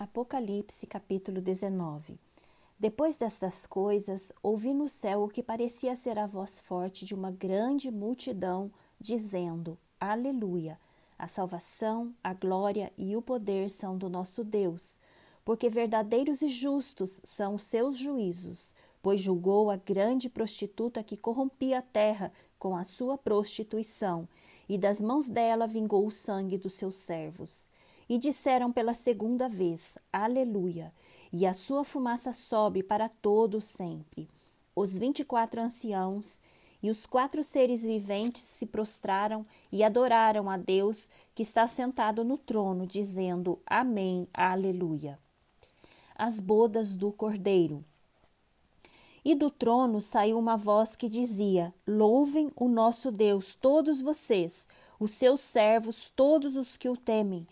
Apocalipse capítulo 19 Depois destas coisas, ouvi no céu o que parecia ser a voz forte de uma grande multidão, dizendo: Aleluia! A salvação, a glória e o poder são do nosso Deus, porque verdadeiros e justos são os seus juízos, pois julgou a grande prostituta que corrompia a terra com a sua prostituição, e das mãos dela vingou o sangue dos seus servos e disseram pela segunda vez: Aleluia! E a sua fumaça sobe para todo sempre. Os vinte e quatro anciãos e os quatro seres viventes se prostraram e adoraram a Deus que está sentado no trono, dizendo: Amém, Aleluia. As bodas do Cordeiro. E do trono saiu uma voz que dizia: Louvem o nosso Deus, todos vocês, os seus servos, todos os que o temem,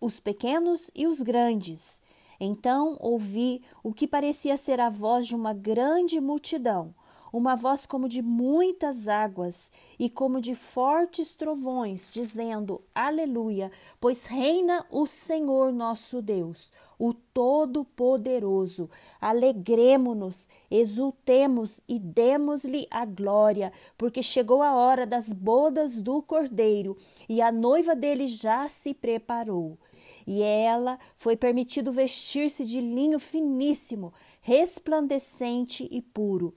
os pequenos e os grandes. Então ouvi o que parecia ser a voz de uma grande multidão, uma voz como de muitas águas e como de fortes trovões, dizendo: Aleluia, pois reina o Senhor nosso Deus, o Todo-Poderoso. Alegremo-nos, exultemos e demos-lhe a glória, porque chegou a hora das bodas do Cordeiro e a noiva dele já se preparou e ela foi permitido vestir-se de linho finíssimo, resplandecente e puro.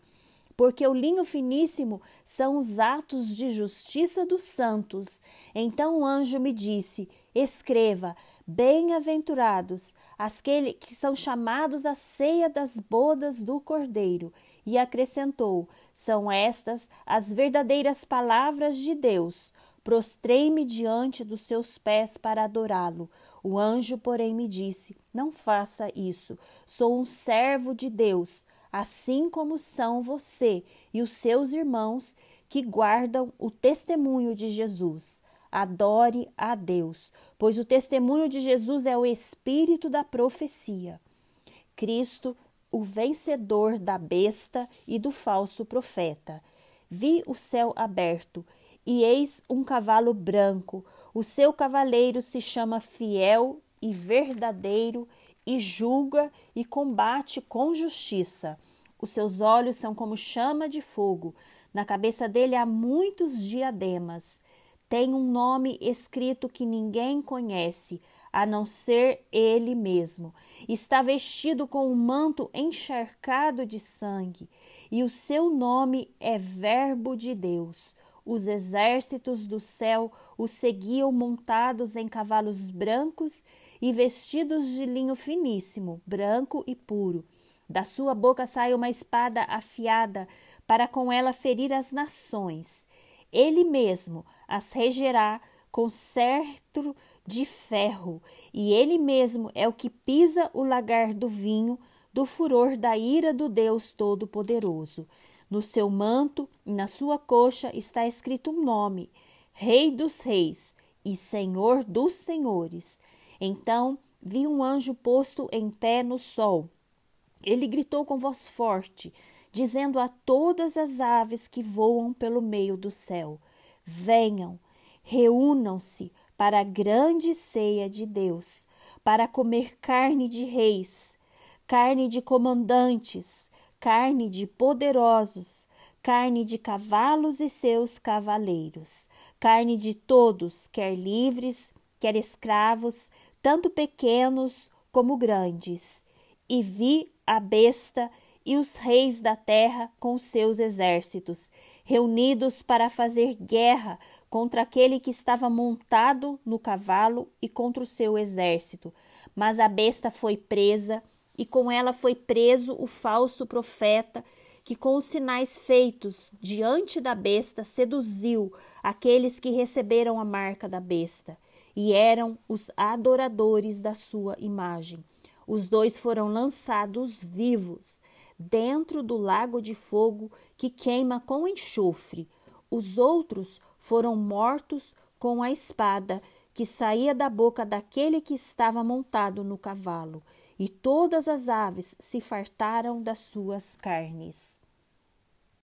Porque o linho finíssimo são os atos de justiça dos santos. Então o anjo me disse: Escreva: Bem-aventurados aqueles que são chamados à ceia das bodas do Cordeiro. E acrescentou: São estas as verdadeiras palavras de Deus. Prostrei-me diante dos seus pés para adorá-lo. O anjo, porém, me disse: Não faça isso. Sou um servo de Deus, assim como são você e os seus irmãos que guardam o testemunho de Jesus. Adore a Deus, pois o testemunho de Jesus é o espírito da profecia. Cristo, o vencedor da besta e do falso profeta. Vi o céu aberto e eis um cavalo branco. O seu cavaleiro se chama Fiel e Verdadeiro e julga e combate com justiça. Os seus olhos são como chama de fogo. Na cabeça dele há muitos diademas. Tem um nome escrito que ninguém conhece, a não ser ele mesmo. Está vestido com um manto encharcado de sangue, e o seu nome é Verbo de Deus. Os exércitos do céu o seguiam montados em cavalos brancos e vestidos de linho finíssimo, branco e puro. Da sua boca sai uma espada afiada para com ela ferir as nações. Ele mesmo as regerá com cetro de ferro, e ele mesmo é o que pisa o lagar do vinho do furor da ira do Deus Todo-Poderoso. No seu manto e na sua coxa está escrito um nome: Rei dos Reis e Senhor dos Senhores. Então vi um anjo posto em pé no sol. Ele gritou com voz forte, dizendo a todas as aves que voam pelo meio do céu: Venham, reúnam-se para a grande ceia de Deus, para comer carne de reis, carne de comandantes, carne de poderosos, carne de cavalos e seus cavaleiros, carne de todos, quer livres, quer escravos, tanto pequenos como grandes. E vi a besta e os reis da terra com seus exércitos, reunidos para fazer guerra contra aquele que estava montado no cavalo e contra o seu exército. Mas a besta foi presa e com ela foi preso o falso profeta que com os sinais feitos diante da besta seduziu aqueles que receberam a marca da besta e eram os adoradores da sua imagem. Os dois foram lançados vivos dentro do lago de fogo que queima com enxofre. Os outros foram mortos com a espada que saía da boca daquele que estava montado no cavalo e todas as aves se fartaram das suas carnes.